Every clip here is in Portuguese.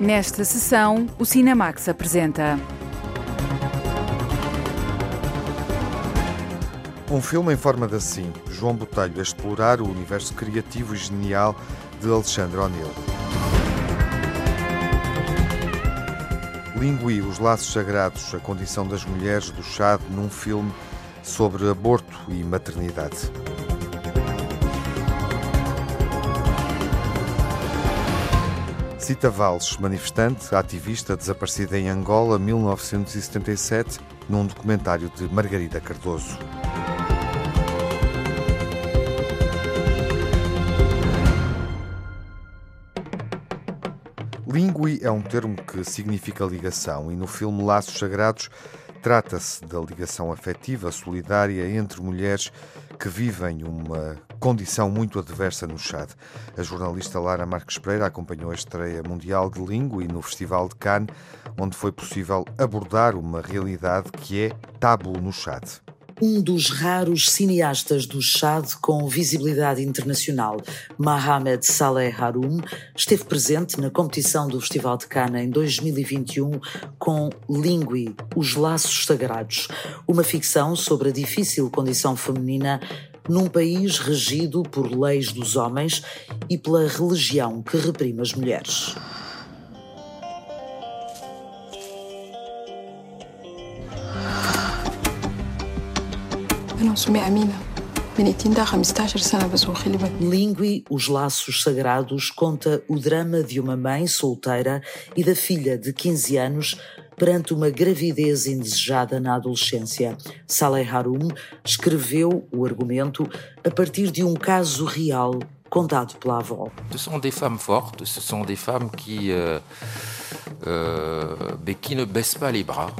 Nesta sessão, o Cinemax apresenta. Um filme em forma de assim, João Botelho a explorar o universo criativo e genial de Alexandre O'Neill. Lingui, os laços sagrados, a condição das mulheres do Chad num filme sobre aborto e maternidade. Cita Valles, manifestante, ativista, desaparecida em Angola, 1977, num documentário de Margarida Cardoso. Lingui é um termo que significa ligação e no filme Laços Sagrados trata-se da ligação afetiva, solidária entre mulheres que vivem uma condição muito adversa no Chad. A jornalista Lara Marques Pereira acompanhou a estreia mundial de língua e no Festival de Cannes, onde foi possível abordar uma realidade que é tabu no Chad um dos raros cineastas do Chad com visibilidade internacional, Mohamed Saleh Haroum, esteve presente na competição do Festival de Cannes em 2021 com Lingui, Os Laços Sagrados, uma ficção sobre a difícil condição feminina num país regido por leis dos homens e pela religião que reprime as mulheres. أنا اسمي أمينة بنيتين ده 15 سنة بس وخلي بالك Lingui, Os Laços Sagrados, conta o drama de uma mãe solteira e da filha de 15 anos perante uma gravidez indesejada na adolescência. Saleh Haroum escreveu o argumento a partir de um caso real contado pela avó. Ce sont des femmes fortes, ce sont des femmes qui, euh, euh, qui ne baissent pas les bras.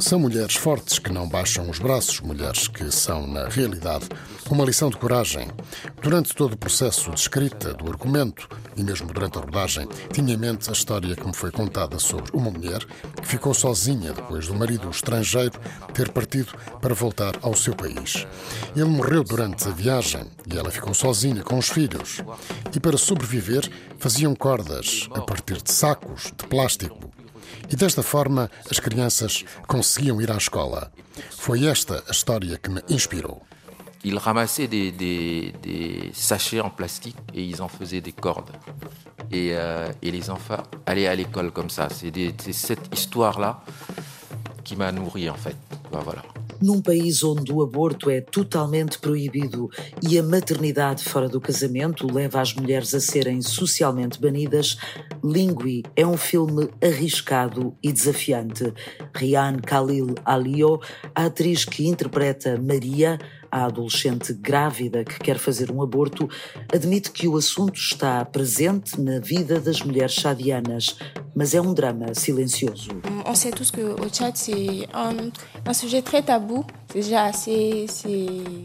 São mulheres fortes que não baixam os braços, mulheres que são, na realidade, uma lição de coragem. Durante todo o processo de escrita do argumento e mesmo durante a rodagem, tinha em mente a história que me foi contada sobre uma mulher que ficou sozinha depois do marido estrangeiro ter partido para voltar ao seu país. Ele morreu durante a viagem e ela ficou sozinha com os filhos. E para sobreviver, faziam cordas a partir de sacos de plástico e desta forma as crianças conseguiam ir à escola. Foi esta a história que me inspirou. Ils ramassaient des, des, des, sachets en plastique et ils en faisaient des cordes. Et, euh, et les enfants allaient à l'école comme ça. C'est cette histoire-là qui m'a nourri en fait. Voilà. Num país onde o aborto é totalmente proibido e a maternidade fora do casamento leva as mulheres a serem socialmente banidas, Lingui é um filme arriscado e desafiante. Rian Khalil Alio, a atriz que interpreta Maria, a adolescente grávida que quer fazer um aborto, admite que o assunto está presente na vida das mulheres chadianas, mas é um drama silencioso. On sait tous que Tchad c'est un, un sujet très tabou. Já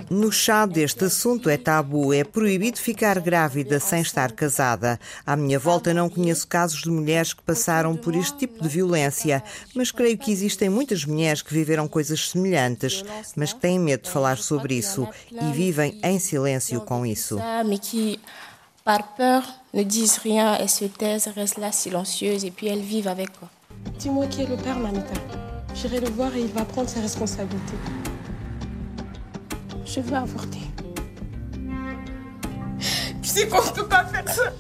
No Chad este assunto é tabu, é proibido ficar grávida sem estar casada. À minha volta não conheço casos de mulheres que passaram por este tipo de violência, mas creio que existem muitas mulheres que viveram coisas semelhantes, mas que têm medo de falar sobre isso e vivem em silêncio com isso. Par peur, ne disent rien, elles se taisent, restent là silencieuses et puis elles vivent avec quoi. Dis-moi qui est le père, Mamita. J'irai le voir et il va prendre ses responsabilités. Je veux avorter. Tu sais qu'on ne peut pas faire ça.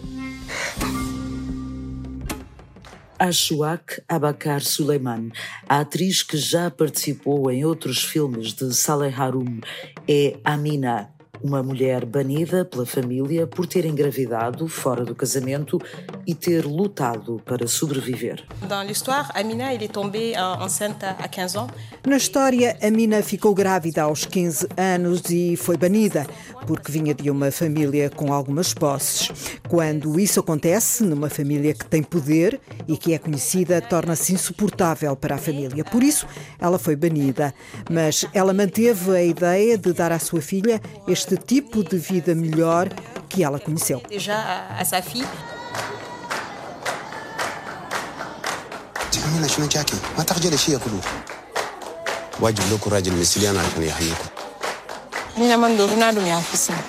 Ashwak Abakar Suleiman, a atriz que já participou em outros filmes de Saleh Haroum, é Amina uma mulher banida pela família por ter engravidado fora do casamento e ter lutado para sobreviver. Na história, Amina ficou grávida aos 15 anos e foi banida porque vinha de uma família com algumas posses. Quando isso acontece numa família que tem poder e que é conhecida, torna-se insuportável para a família. Por isso, ela foi banida, mas ela manteve a ideia de dar à sua filha este tipo de vida melhor que ela conheceu. Já a sua filha تعملنا شنو جاكي ما تخجل شيء كله واجب لكم راجل مثلي انا عشان يحييكم Nina mandou nada me afisar.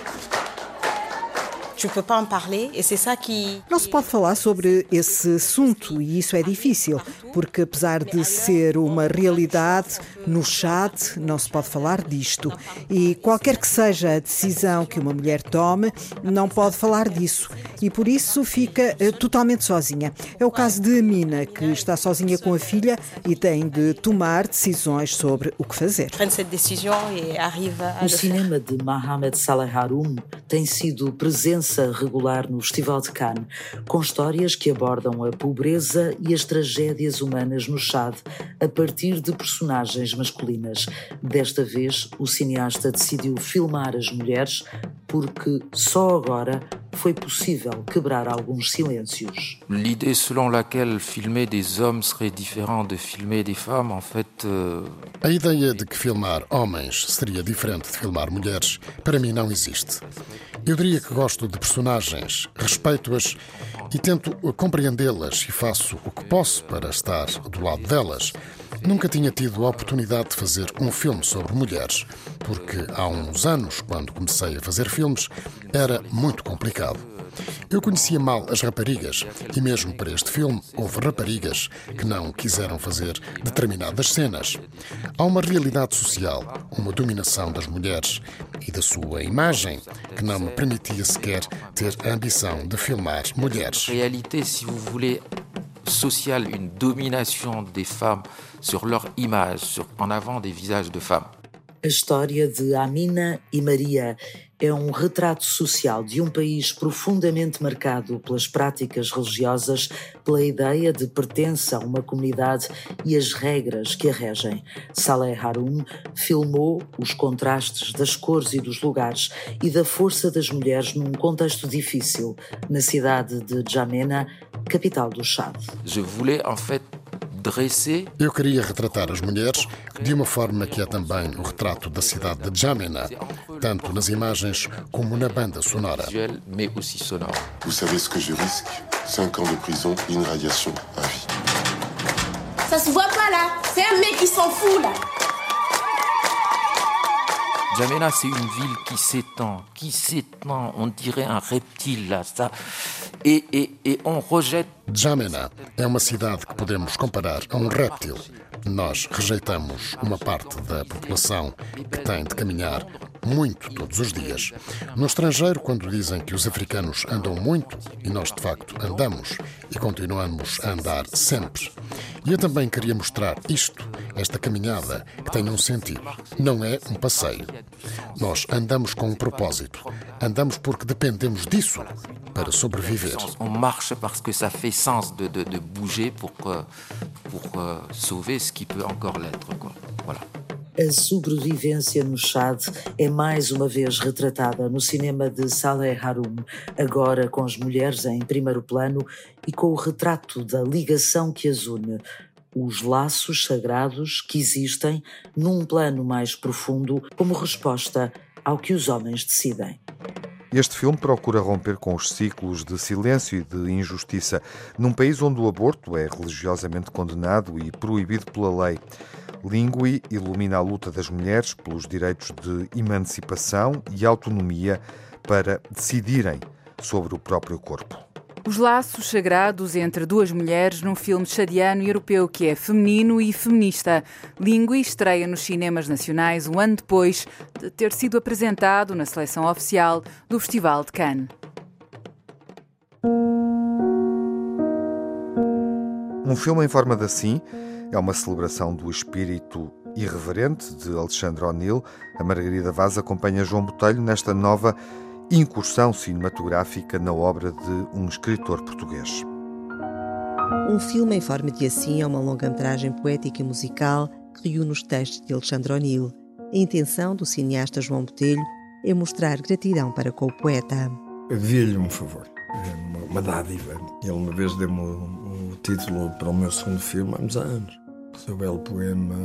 não se pode falar sobre esse assunto e isso é difícil, porque apesar de ser uma realidade, no chat não se pode falar disto. E qualquer que seja a decisão que uma mulher tome, não pode falar disso. E por isso fica eh, totalmente sozinha. É o caso de Amina, que está sozinha com a filha e tem de tomar decisões sobre o que fazer. O cinema de Mohamed Saleh Haroun tem sido presença regular no Festival de Cannes, com histórias que abordam a pobreza e as tragédias humanas no Chad a partir de personagens masculinas. Desta vez, o cineasta decidiu filmar as mulheres porque só agora foi possível quebrar alguns silêncios. L'idée selon laquelle filmer des hommes serait différent de filmer des femmes, en fait. Euh... A ideia de que filmar homens seria diferente de filmar mulheres, para mim não existe. Eu diria que gosto de personagens, respeito-as e tento compreendê-las e faço o que posso para estar do lado delas. Nunca tinha tido a oportunidade de fazer um filme sobre mulheres, porque há uns anos, quando comecei a fazer filmes, era muito complicado. Eu conhecia mal as raparigas e, mesmo para este filme, houve raparigas que não quiseram fazer determinadas cenas. Há uma realidade social, uma dominação das mulheres e da sua imagem que não me permitia sequer ter a ambição de filmar mulheres. Réalité, se vous voulez, sociale, une domination des femmes sur leur image, sur, en avant des visages de femmes. A história de Amina e Maria é um retrato social de um país profundamente marcado pelas práticas religiosas, pela ideia de pertença a uma comunidade e as regras que a regem. Saleh Haroun filmou os contrastes das cores e dos lugares e da força das mulheres num contexto difícil, na cidade de Djamena, capital do Chad. Je voulais en fait eu queria retratar as mulheres de uma forma que é também o retrato da cidade de Jamena, tanto nas imagens como na banda sonora. Vous savez ce que je risque 5 ans de prison et une radiation à vie. Ça se voit pas là, c'est un mec qui s'en fout là. Jamena, c'est une ville qui s'étend, qui s'étend, on dirait un reptile là, ça. E, e, e on rejette. Jamena é uma cidade que podemos comparar a um réptil. Nós rejeitamos uma parte da população que tem de caminhar muito todos os dias. No estrangeiro, quando dizem que os africanos andam muito, e nós de facto andamos e continuamos a andar sempre. E eu também queria mostrar isto, esta caminhada, que tem um sentido. Não é um passeio. Nós andamos com um propósito. Andamos porque dependemos disso para sobreviver. On marche parce que ça fait sens de, de, de bouger pour, pour euh, sauver ce qui peut encore l'être. Voilà. A sobrevivência no Chad é mais uma vez retratada no cinema de Saleh Haroum, agora com as mulheres em primeiro plano e com o retrato da ligação que as une, os laços sagrados que existem num plano mais profundo como resposta ao que os homens decidem. Este filme procura romper com os ciclos de silêncio e de injustiça num país onde o aborto é religiosamente condenado e proibido pela lei. Lingui ilumina a luta das mulheres pelos direitos de emancipação e autonomia para decidirem sobre o próprio corpo. Os laços sagrados entre duas mulheres num filme chadiano e europeu que é feminino e feminista. Lingui estreia nos cinemas nacionais um ano depois de ter sido apresentado na seleção oficial do Festival de Cannes. Um filme em forma de assim é uma celebração do espírito irreverente de Alexandre O'Neill. A Margarida Vaz acompanha João Botelho nesta nova incursão cinematográfica na obra de um escritor português. Um filme em forma de assim é uma longa-metragem poética e musical que reúne os textos de Alexandre O'Neill. A intenção do cineasta João Botelho é mostrar gratidão para com o poeta. Eu devia-lhe um favor, uma, uma dádiva. Ele uma vez deu-me título para o meu segundo filme, há anos. Seu belo poema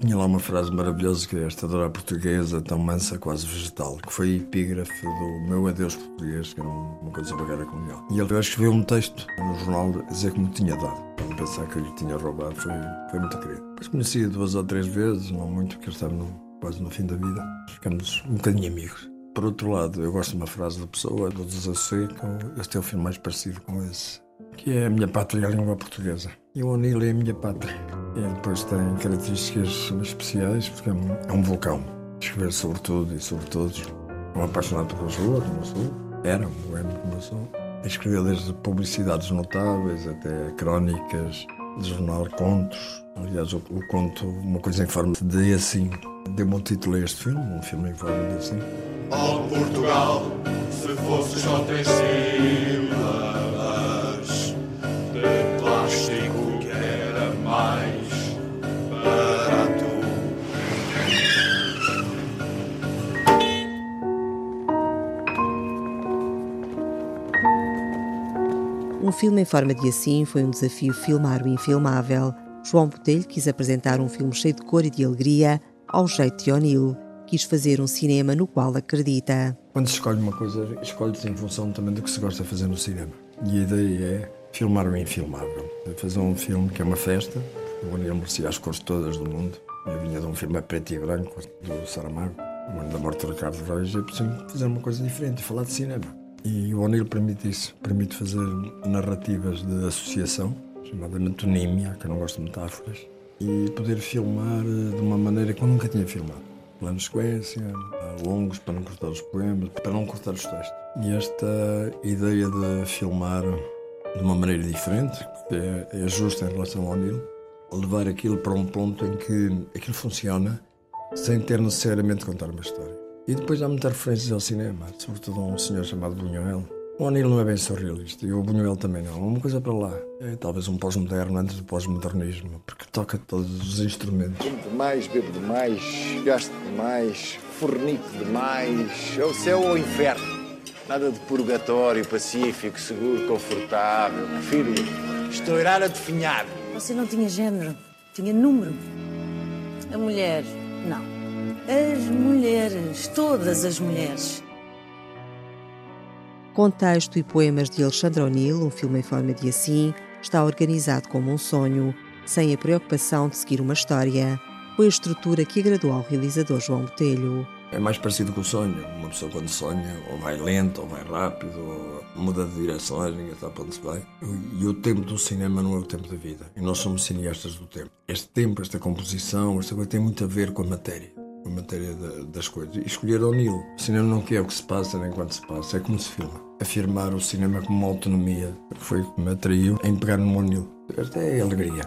tinha lá uma frase maravilhosa que é esta dora portuguesa, tão mansa, quase vegetal, que foi epígrafe do meu adeus português, que era uma coisa com ele. E ele escreveu um texto no jornal a dizer que me tinha dado. Para pensar que eu lhe tinha roubado foi, foi muito querido. Mas conhecia duas ou três vezes, não muito, porque eu estava no, quase no fim da vida. Ficamos um bocadinho amigos Por outro lado, eu gosto de uma frase da pessoa, do Desasseco, este é o filme mais parecido com esse, que é a minha pátria, a língua portuguesa. E o O'Neill é a minha pátria. E depois tem características especiais, porque é um, é um vulcão. Escrever sobre tudo e sobre todos. Um apaixonado por Lisboa, como eu sou. Era um boêmio como eu sou. Escreveu desde publicidades notáveis até crónicas de jornal, contos. Aliás, o, o conto, uma coisa em forma de assim, deu-me um título a este filme, um filme em forma de assim. Oh Portugal, se fosse só três sílabas filme em forma de assim foi um desafio filmar o infilmável. João Botelho quis apresentar um filme cheio de cor e de alegria, ao jeito de O'Neill. Quis fazer um cinema no qual acredita. Quando se escolhe uma coisa, escolhe-se em função também do que se gosta de fazer no cinema. E a ideia é filmar o infilmável. Fazer um filme que é uma festa. O O'Neill merecia as cores todas do mundo. Eu vinha de um filme a preto e branco, do Saramago, o ano da morte de Ricardo Reis. Eu preciso fazer uma coisa diferente, falar de cinema. E o O'Neill permite isso, permite fazer narrativas de associação, chamada metonímia, que eu não gosto de metáforas, e poder filmar eh, de uma maneira que eu nunca tinha filmado. Plano sequência, longos para não cortar os poemas, para não cortar os textos. E esta ideia de filmar de uma maneira diferente, que é, é justa em relação ao O'Neill, levar aquilo para um ponto em que aquilo funciona sem ter necessariamente contar uma história. E depois há muitas referências ao cinema, sobretudo a um senhor chamado Buñuel. O O'Neill não é bem surrealista e o Buñuel também não. Uma coisa para lá. É talvez um pós-moderno antes do pós-modernismo, porque toca todos os instrumentos. Como demais, bebo demais, gasto demais, fornico demais. É o céu ou o inferno. Nada de purgatório, pacífico, seguro, confortável. Prefiro estourar a definhar. Você não tinha género, tinha número. A mulher, não. As mulheres, todas as mulheres. Com texto e poemas de Alexandre O'Neill, um filme em forma de assim, está organizado como um sonho, sem a preocupação de seguir uma história. Foi a estrutura que agradou ao realizador João Botelho. É mais parecido com o sonho. Uma pessoa quando sonha, ou vai lento, ou vai rápido, ou muda de direções, ninguém sabe para onde se vai. E o tempo do cinema não é o tempo da vida. E nós somos cineastas do tempo. Este tempo, esta composição, esta coisa tem muito a ver com a matéria a matéria das coisas. E escolher O'Neill. O cinema não quer o que se passa nem quando se passa, é como se filma. Afirmar o cinema como uma autonomia foi o que me atraiu em pegar no O'Neill. Esta é a alegria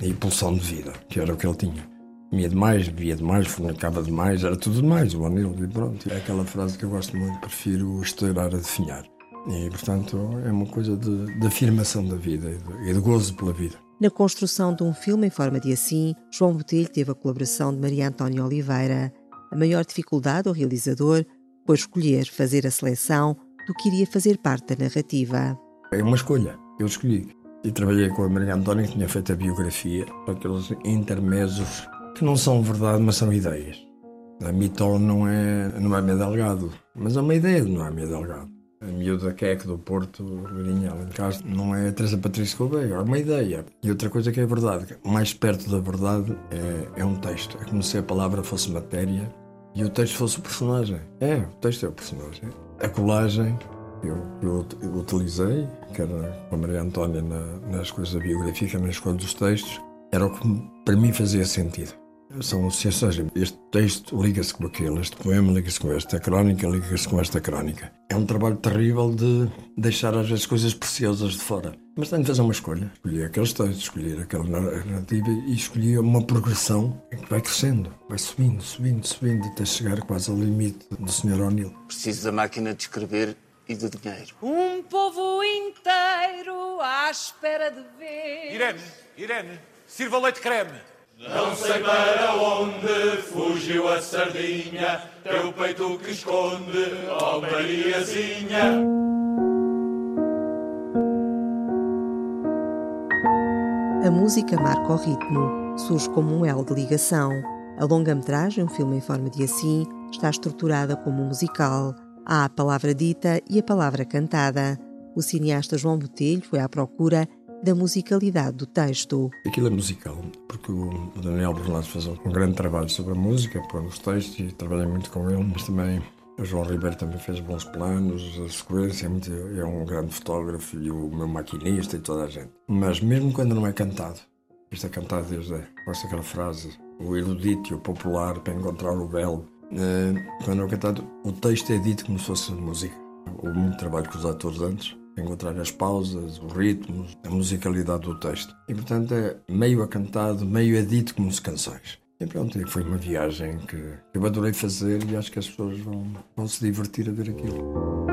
e pulsão de vida, que era o que ele tinha. Comia demais, bebia demais, fornicava demais, era tudo demais, o O'Neill. E pronto, é aquela frase que eu gosto muito, prefiro estourar a definhar. E, portanto, é uma coisa de, de afirmação da vida e de, e de gozo pela vida. Na construção de um filme em forma de assim, João Botelho teve a colaboração de Maria Antónia Oliveira. A maior dificuldade ao realizador foi escolher fazer a seleção do que iria fazer parte da narrativa. É uma escolha, eu escolhi. E trabalhei com a Maria Antónia, que tinha feito a biografia, aqueles intermédios que não são verdade, mas são ideias. A Mitol não é, não é meio delgado, mas é uma ideia de não é meio delgado. A miúda Queque do Porto, Lourinha, Alencastre, não é a Teresa Patrícia Gouveia, é uma ideia. E outra coisa que é verdade, mais perto da verdade é, é um texto. É como se a palavra fosse matéria e o texto fosse o personagem. É, o texto é o personagem. A colagem eu, eu, eu utilizei, que era com a Maria Antónia na, nas coisas da biografia, na escolha dos textos, era o que para mim fazia sentido. São associações. Este texto liga-se com aquele, este poema liga-se com esta crónica, liga-se com esta crónica. É um trabalho terrível de deixar às vezes coisas preciosas de fora. Mas tenho de fazer uma escolha. Escolhi aqueles textos, escolher aquela narrativa e escolhi uma progressão que vai crescendo, vai subindo, subindo, subindo até chegar quase ao limite do Sr. O'Neill. Preciso da máquina de escrever e do dinheiro. Um povo inteiro à espera de ver. Irene, Irene, sirva leite creme. Não sei para onde fugiu a sardinha, teu peito que esconde, ó oh Mariazinha. A música marca o ritmo, surge como um elo de ligação. A longa-metragem, um filme em forma de assim, está estruturada como um musical. Há a palavra dita e a palavra cantada. O cineasta João Botelho foi à procura da musicalidade do texto. Aquilo é musical, porque o Daniel Bernardo faz um grande trabalho sobre a música, pôr os textos e trabalhei muito com ele, mas também O João Ribeiro também fez bons planos, a sequência é, muito, é um grande fotógrafo e o meu maquinista e toda a gente. Mas mesmo quando não é cantado, isto é cantado desde, gosto daquela frase, o erudito o popular para encontrar o belo. Uh, quando não é cantado, o texto é dito como se fosse música. Houve muito trabalho com os atores antes, encontrar as pausas, os ritmos, a musicalidade do texto. E portanto é meio a cantado, meio é dito como se canções. E pronto, foi uma viagem que eu adorei fazer e acho que as pessoas vão, vão se divertir a ver aquilo.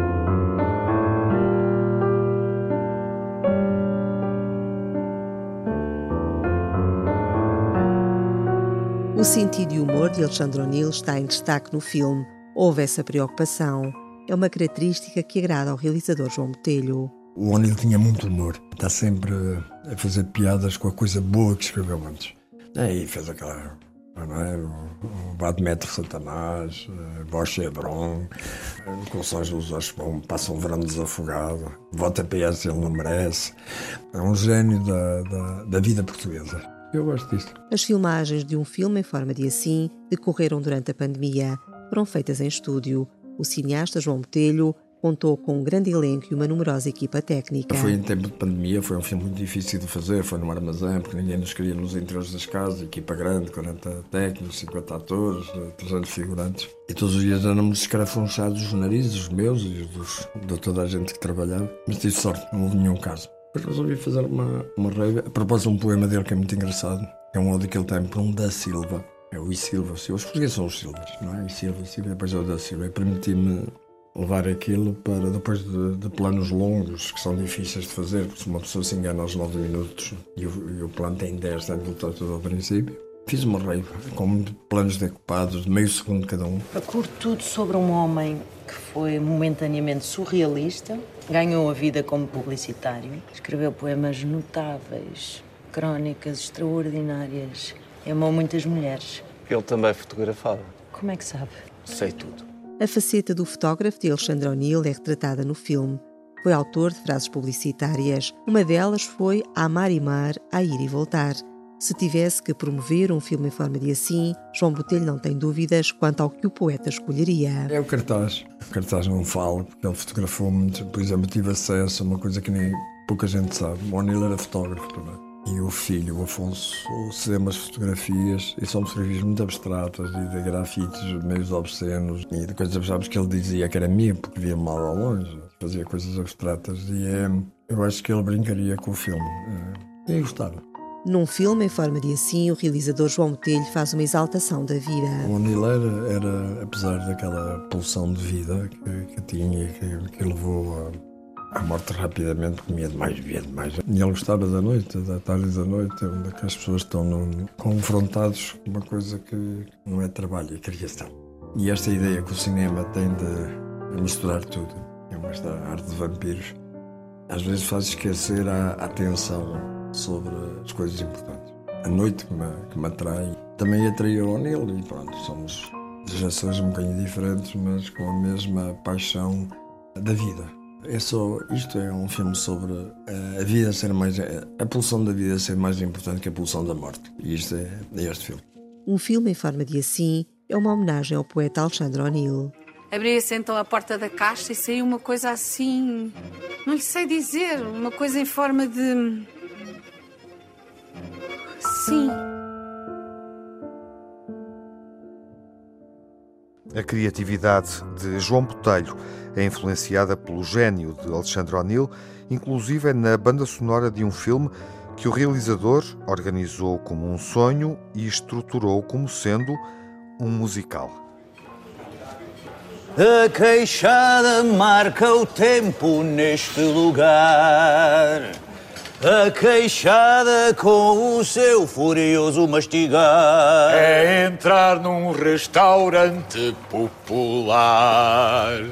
O sentido e humor de Alexandre O'Neill está em destaque no filme. Houve essa preocupação. É uma característica que agrada ao realizador João Botelho. O O'Neill tinha muito humor. Está sempre a fazer piadas com a coisa boa que escreveu antes. Aí fez aquela não é? O Badmetro Satanás, Bosch Chevron, com São José Bom, passa um verão desafogado, vota PS, ele não merece. É um gênio da, da, da vida portuguesa. Eu gosto disto. As filmagens de um filme em forma de assim decorreram durante a pandemia. Foram feitas em estúdio. O cineasta João Botelho contou com um grande elenco e uma numerosa equipa técnica. Foi em tempo de pandemia, foi um filme muito difícil de fazer, foi num armazém, porque ninguém nos queria nos interiores das casas, equipa grande, 40 técnicos, 50 atores, 300 figurantes. E todos os dias éramos escarafunchados os narizes, os meus e os dos, de toda a gente que trabalhava. Mas tive sorte, não houve nenhum caso. Depois resolvi fazer uma, uma rave, a propósito de um poema dele que é muito engraçado. É um ódio que ele tem por um da Silva. É o I Silva. Os portugueses são os Silvas, não é? I Silva, I Silva, depois é o da Silva. E permiti-me levar aquilo para depois de, de, planos longos que são difíceis de fazer, porque se uma pessoa se engana aos 9 minutos e o, e o plano tem 10, tem de voltar tudo ao princípio. Fiz uma rave com planos decopados de meio segundo cada um. A curto tudo sobre um homem que foi momentaneamente surrealista, Ganhou a vida como publicitário, escreveu poemas notáveis, crónicas extraordinárias, amou muitas mulheres. Ele também fotografava. Como é que sabe? Sei tudo. A faceta do fotógrafo de Alexandre O'Neill é retratada no filme. Foi autor de frases publicitárias. Uma delas foi Amar e Mar, a ir e voltar. Se tivesse que promover um filme em forma de assim, João Botelho não tem dúvidas quanto ao que o poeta escolheria. É o cartaz. O cartaz não fala, porque ele fotografou muito. Por exemplo, tive acesso a uma coisa que nem pouca gente sabe. O O'Neill era fotógrafo também. E o filho, o Afonso, cedeu umas fotografias, e são fotografias muito abstratas, e de grafites meio obscenos, e de coisas abstratas que ele dizia que era minha, porque via mal ao longe, fazia coisas abstratas, e é, eu acho que ele brincaria com o filme. É, e gostava. Num filme em forma de assim, o realizador João Botelho faz uma exaltação da vida. O Anil era, apesar daquela pulsão de vida que, que tinha, que, que levou à morte rapidamente, comia demais, bebia demais. E ele gostava da noite, da tarde e da noite, onde é as pessoas estão no, confrontados com uma coisa que não é trabalho, é criação. E esta ideia que o cinema tem de misturar tudo, é esta arte de vampiros, às vezes faz esquecer a atenção sobre as coisas importantes. A noite que me, que me atrai também atraiu o O'Neill e pronto, somos gerações um bocadinho diferentes, mas com a mesma paixão da vida. É só, isto é um filme sobre a vida ser mais, a pulsão da vida ser mais importante que a pulsão da morte. E isto é, é este filme. Um filme em forma de assim é uma homenagem ao poeta Alexandre O'Neill. Abria-se então a porta da caixa e saiu uma coisa assim. Não lhe sei dizer, uma coisa em forma de. Sim. A criatividade de João Botelho é influenciada pelo gênio de Alexandre O'Neill, inclusive na banda sonora de um filme que o realizador organizou como um sonho e estruturou como sendo um musical. A queixada marca o tempo neste lugar. A queixada com o seu furioso mastigar. É entrar num restaurante popular.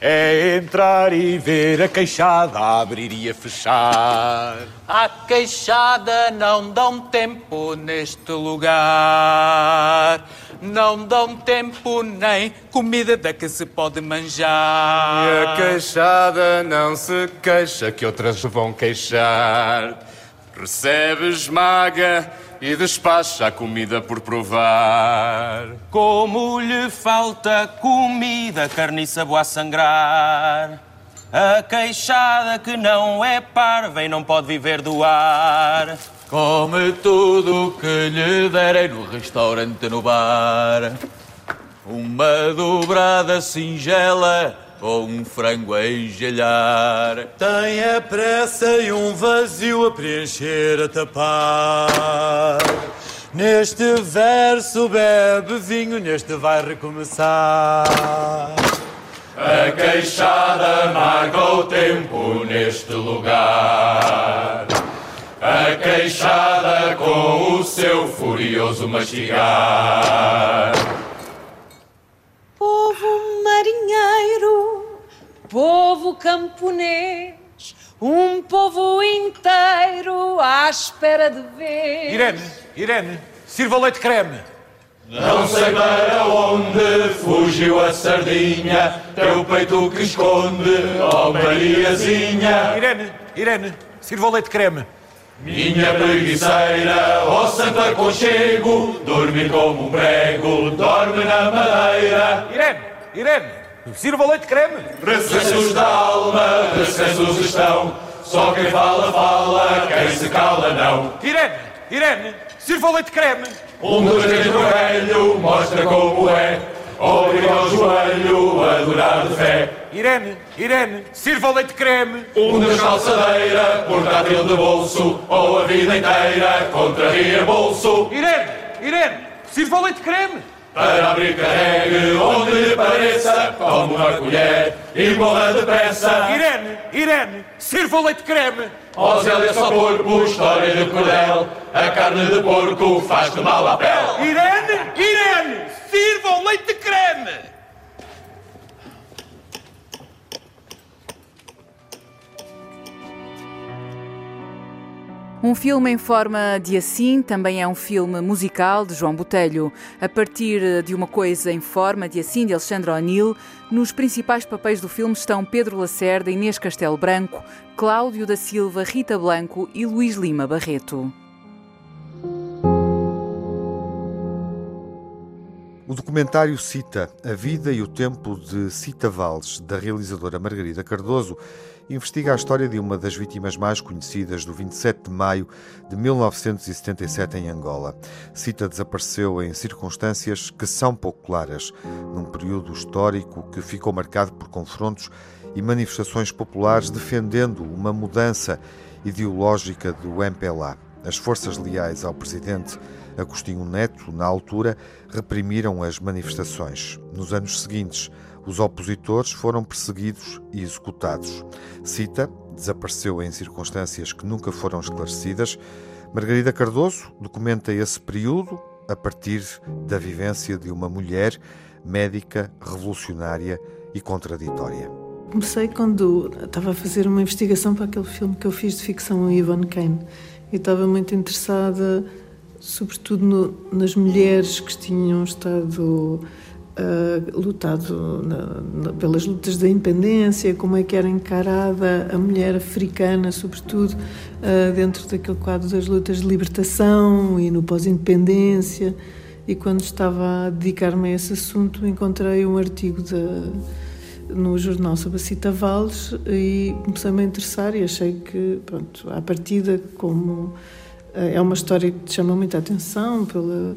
É entrar e ver a queixada abrir e a fechar. A queixada não dão tempo neste lugar. Não dão tempo nem comida da que se pode manjar. E a queixada não se queixa que outras vão queixar. recebe, esmaga e despacha a comida por provar. Como lhe falta comida, carniça boa a sangrar. A queixada que não é parva e não pode viver do ar. Come tudo o que lhe derem no restaurante no bar. Uma dobrada singela ou um frango a engelhar. Tem a pressa e um vazio a preencher, a tapar. Neste verso bebe vinho, neste vai recomeçar. A queixada marca o tempo neste lugar. A queixada com o seu furioso mastigar. Povo camponês, um povo inteiro à espera de ver. Irene, Irene, sirva leite creme. Não sei para onde fugiu a sardinha, teu peito que esconde, ó oh Mariazinha. Irene, Irene, sirva leite creme. Minha preguiceira, ó oh santo aconchego, dorme como um prego, dorme na madeira. Irene, Irene, sirva leite creme. Recessos da alma, recessos estão, só quem fala, fala, quem se cala não. Irene, Irene, sirva leite creme. Um dos três do velho mostra como é, obriga ao joelho a durar de fé. Irene, Irene, sirva leite creme. Um dos calçadeira, portátil de bolso, ou a vida inteira contra reembolso. Irene, Irene, sirva leite creme. Para abrir carregue onde lhe pareça, como uma colher e morra depressa. Irene, Irene, sirva leite creme. Ó Zélia, só porco, história de cordel, a carne de porco faz-te mal à pele. Irene, Irene, sirva o leite creme. Um filme em forma de assim também é um filme musical de João Botelho. A partir de uma coisa em forma de assim de Alexandre O'Neill, nos principais papéis do filme estão Pedro Lacerda, Inês Castelo Branco, Cláudio da Silva, Rita Blanco e Luís Lima Barreto. O documentário cita a vida e o tempo de Cita Valles, da realizadora Margarida Cardoso, investiga a história de uma das vítimas mais conhecidas do 27 de maio de 1977 em Angola. Cita desapareceu em circunstâncias que são pouco claras, num período histórico que ficou marcado por confrontos e manifestações populares defendendo uma mudança ideológica do MPLA. As forças leais ao presidente Agostinho Neto, na altura, reprimiram as manifestações. Nos anos seguintes, os opositores foram perseguidos e executados. Cita desapareceu em circunstâncias que nunca foram esclarecidas. Margarida Cardoso documenta esse período a partir da vivência de uma mulher médica, revolucionária e contraditória. Comecei quando estava a fazer uma investigação para aquele filme que eu fiz de ficção, Ivan Kane, e estava muito interessada, sobretudo no, nas mulheres que tinham estado uh, lutado na, na, pelas lutas da independência, como é que era encarada a mulher africana, sobretudo uh, dentro daquele quadro das lutas de libertação e no pós-independência. E quando estava a dedicar-me a esse assunto, encontrei um artigo de, no jornal sobre a Cita Valles e comecei-me a interessar e achei que, pronto, à partida, como eh, é uma história que te chama muita atenção pela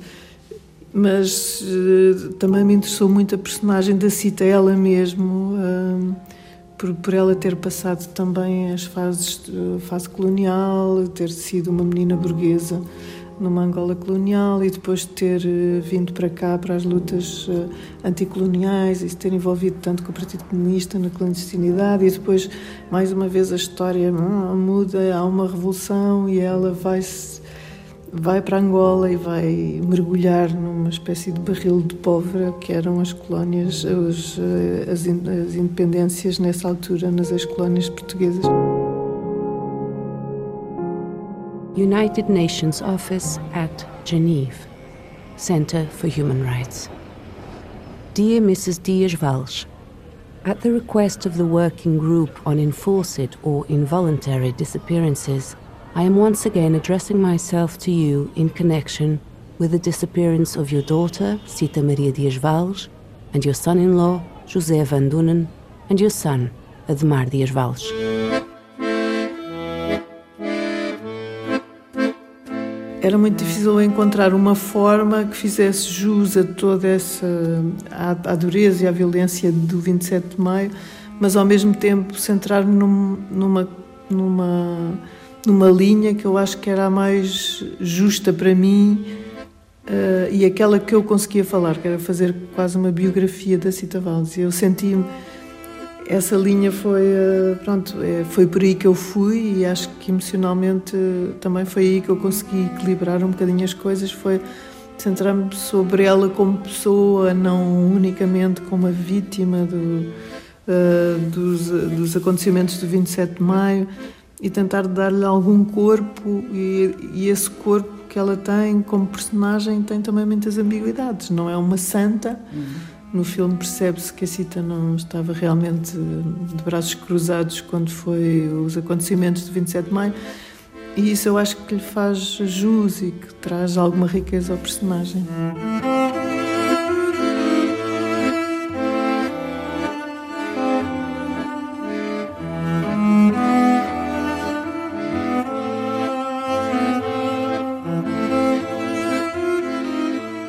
mas uh, também me interessou muito a personagem da Cita, ela mesmo, uh, por, por ela ter passado também as fases, a fase colonial, ter sido uma menina burguesa numa Angola colonial e depois ter uh, vindo para cá para as lutas anticoloniais e se ter envolvido tanto com o Partido Comunista na clandestinidade e depois mais uma vez a história hum, muda, há uma revolução e ela vai se vai para Angola e vai mergulhar numa espécie de barril de pólvora que eram as colónias, as, eh, as, as independências nessa altura nas ex-colónias portuguesas. United Nations Office at Geneva, Center for Human Rights. Dear Mrs. Dias Valls, at the request of the Working Group on Enforced or Involuntary Disappearances, I am once again addressing myself to you in connection with the disappearance of your daughter, Sita Maria Dias Valles, and your son in law, José Van Dunen, and your son, Ademar Dias Valles. Era muito difícil encontrar uma forma que fizesse jus a toda essa a, a dureza e a violência do 27 de maio, mas ao mesmo tempo centrar-me num, numa numa numa linha que eu acho que era a mais justa para mim uh, e aquela que eu conseguia falar, que era fazer quase uma biografia da Cita Valdes. E eu senti-me essa linha foi uh, pronto é, foi por aí que eu fui e acho que emocionalmente uh, também foi aí que eu consegui equilibrar um bocadinho as coisas foi centrar-me sobre ela como pessoa não unicamente como a vítima do, dos, dos acontecimentos do 27 de maio e tentar dar-lhe algum corpo e, e, esse corpo que ela tem como personagem tem também muitas ambiguidades. Não é uma santa. Uhum. No filme percebe-se que a Cita não estava realmente de braços cruzados quando foi os acontecimentos de 27 de maio. E isso eu acho que lhe faz jus e que traz alguma riqueza ao personagem.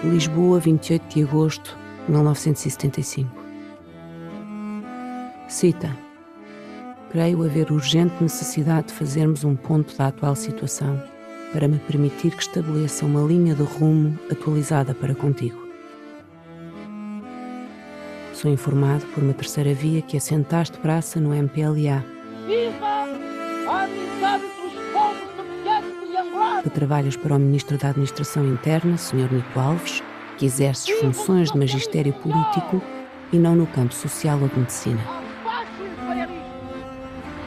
Lisboa, 28 de agosto de 1975. Cita: Creio haver urgente necessidade de fazermos um ponto da atual situação para me permitir que estabeleça uma linha de rumo atualizada para contigo. Sou informado por uma terceira via que assentaste praça no MPLA. Viva a amizade de Que trabalhas para o Ministro da Administração Interna, Sr. Nico Alves, que exerces funções de magistério político e não no campo social ou de medicina.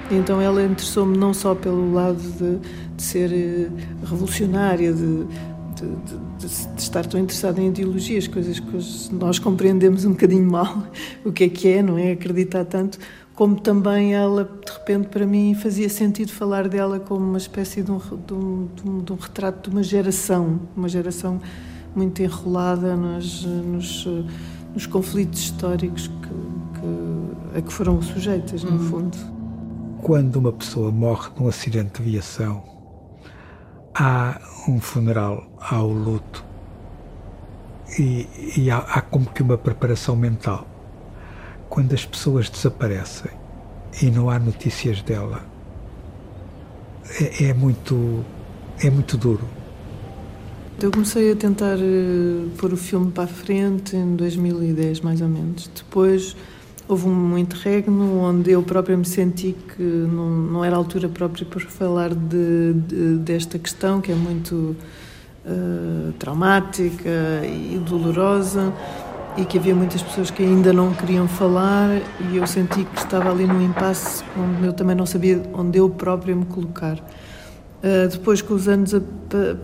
Então ela interessou-me não só pelo lado de, de ser eh, revolucionária, de, de, de, estar tão interessada em ideologias, coisas que nós compreendemos um bocadinho mal o que é que é, não é? Acreditar tanto, como também ela, de repente, para mim, fazia sentido falar dela como uma espécie de um, de um, de um retrato de uma geração, uma geração muito enrolada nos, nos, nos conflitos históricos que, que, a que foram sujeitas, no uhum. fundo. Quando uma pessoa morre num acidente de aviação, há um funeral, há o luto e, e há, há como que uma preparação mental. Quando as pessoas desaparecem e não há notícias dela, é, é muito é muito duro eu comecei a tentar uh, pôr o filme para a frente em 2010, mais ou menos. Depois houve um interregno onde eu própria me senti que não, não era a altura própria para falar de, de, desta questão, que é muito uh, traumática e dolorosa e que havia muitas pessoas que ainda não queriam falar e eu senti que estava ali num impasse onde eu também não sabia onde eu própria me colocar. Uh, depois que os anos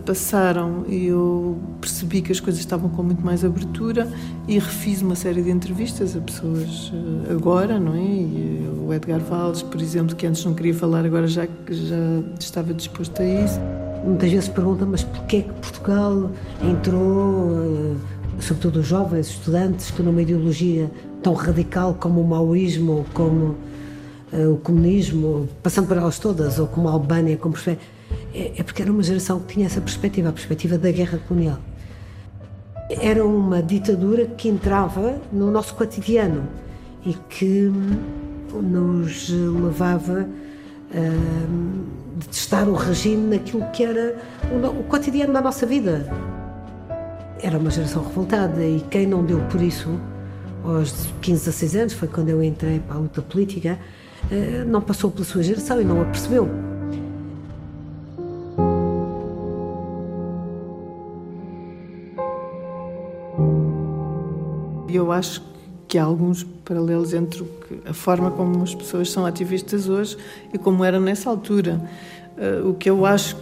passaram e eu percebi que as coisas estavam com muito mais abertura e refiz uma série de entrevistas a pessoas uh, agora, não é? E, uh, o Edgar Valles, por exemplo, que antes não queria falar, agora já, já estava disposto a isso. Muitas vezes perguntam, mas porquê que Portugal entrou, sobretudo os jovens estudantes, que numa ideologia tão radical como o maoísmo, como o comunismo, passando por elas todas, ou como a Albânia, como é, é porque era uma geração que tinha essa perspectiva, a perspectiva da guerra colonial. Era uma ditadura que entrava no nosso cotidiano e que nos levava a testar o regime naquilo que era o, o cotidiano da nossa vida. Era uma geração revoltada e quem não deu por isso aos 15, 16 anos, foi quando eu entrei para a luta política, eh, não passou pela sua geração e não a percebeu. Eu acho que há alguns paralelos entre a forma como as pessoas são ativistas hoje e como eram nessa altura. Uh, o que eu acho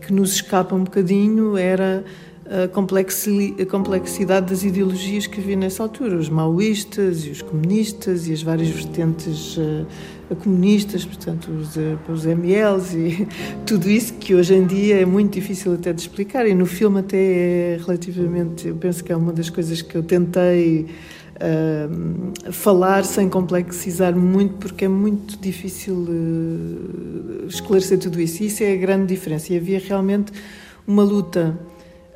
que nos escapa um bocadinho era a complexidade das ideologias que havia nessa altura, os maoístas e os comunistas e as várias vertentes uh, comunistas, portanto, os, uh, os MLs e tudo isso que hoje em dia é muito difícil até de explicar e no filme até é relativamente, eu penso que é uma das coisas que eu tentei uh, falar sem complexizar muito, porque é muito difícil uh, esclarecer tudo isso. E isso é a grande diferença. E havia realmente uma luta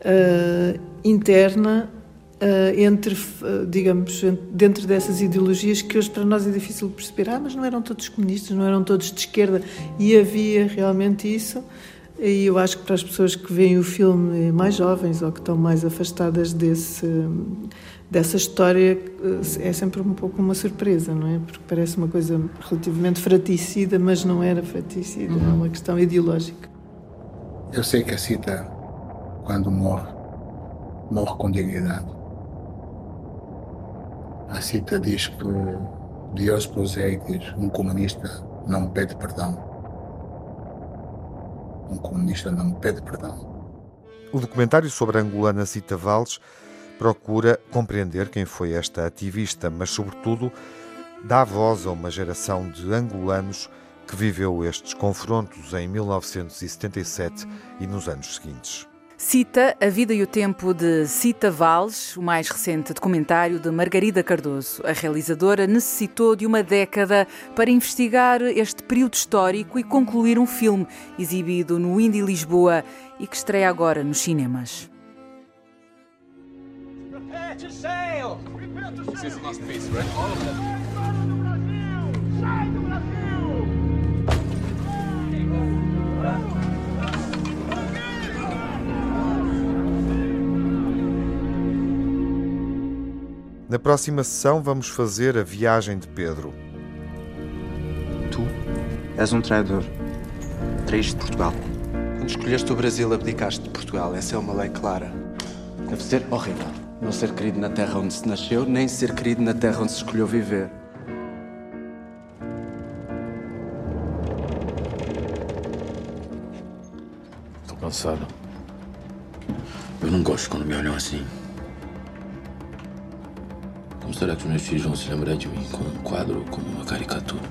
uh, interna Uh, entre, uh, digamos, dentro dessas ideologias que hoje para nós é difícil perceber. Ah, mas não eram todos comunistas, não eram todos de esquerda. E havia realmente isso. E eu acho que para as pessoas que veem o filme mais jovens ou que estão mais afastadas desse, dessa história, é sempre um pouco uma surpresa, não é? Porque parece uma coisa relativamente fraticida, mas não era fraticida, é uma questão ideológica. Eu sei que a Cita, quando morre, morre com dignidade. A Cita diz que Deus diz um comunista não pede perdão. Um comunista não pede perdão. O documentário sobre a angolana Cita Valles procura compreender quem foi esta ativista, mas, sobretudo, dá voz a uma geração de angolanos que viveu estes confrontos em 1977 e nos anos seguintes. Cita A Vida e o Tempo de Cita Valles, o mais recente documentário de Margarida Cardoso. A realizadora necessitou de uma década para investigar este período histórico e concluir um filme exibido no Indy Lisboa e que estreia agora nos cinemas. Prepare to sail! This is the last piece, right? All of them. Sai do Brasil! Na próxima sessão vamos fazer a viagem de Pedro. Tu és um traidor. Traíste Portugal. Quando escolheste o Brasil, abdicaste de Portugal. Essa é uma lei clara. Deve ser horrível não ser querido na terra onde se nasceu, nem ser querido na terra onde se escolheu viver. Estou cansado. Eu não gosto quando me olham assim. Como será que os meus filhos vão se lembrar de mim? Como um quadro ou como uma caricatura?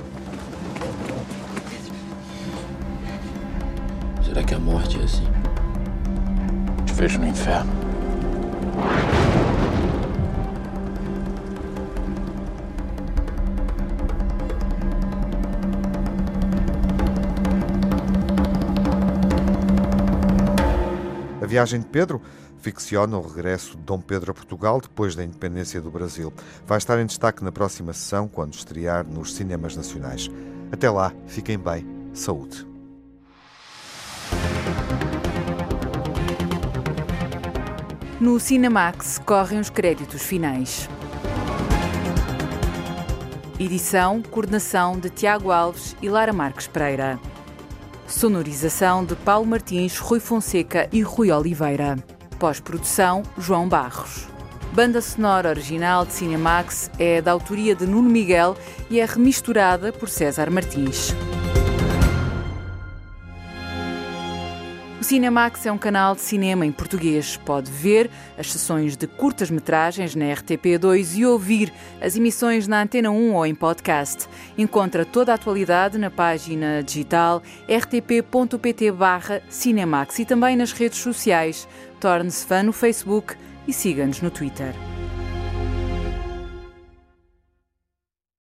Será que a morte é assim? Te vejo no inferno. A viagem de Pedro ficciona o regresso de Dom Pedro a Portugal depois da independência do Brasil. Vai estar em destaque na próxima sessão, quando estrear nos cinemas nacionais. Até lá, fiquem bem. Saúde. No Cinemax correm os créditos finais. Edição, coordenação de Tiago Alves e Lara Marques Pereira. Sonorização de Paulo Martins, Rui Fonseca e Rui Oliveira. Pós-produção, João Barros. Banda sonora original de Cinemax é da autoria de Nuno Miguel e é remisturada por César Martins. Cinemax é um canal de cinema em português. Pode ver as sessões de curtas-metragens na RTP2 e ouvir as emissões na Antena 1 ou em podcast. Encontra toda a atualidade na página digital rtp.pt/cinemax e também nas redes sociais. Torne-se fã no Facebook e siga-nos no Twitter.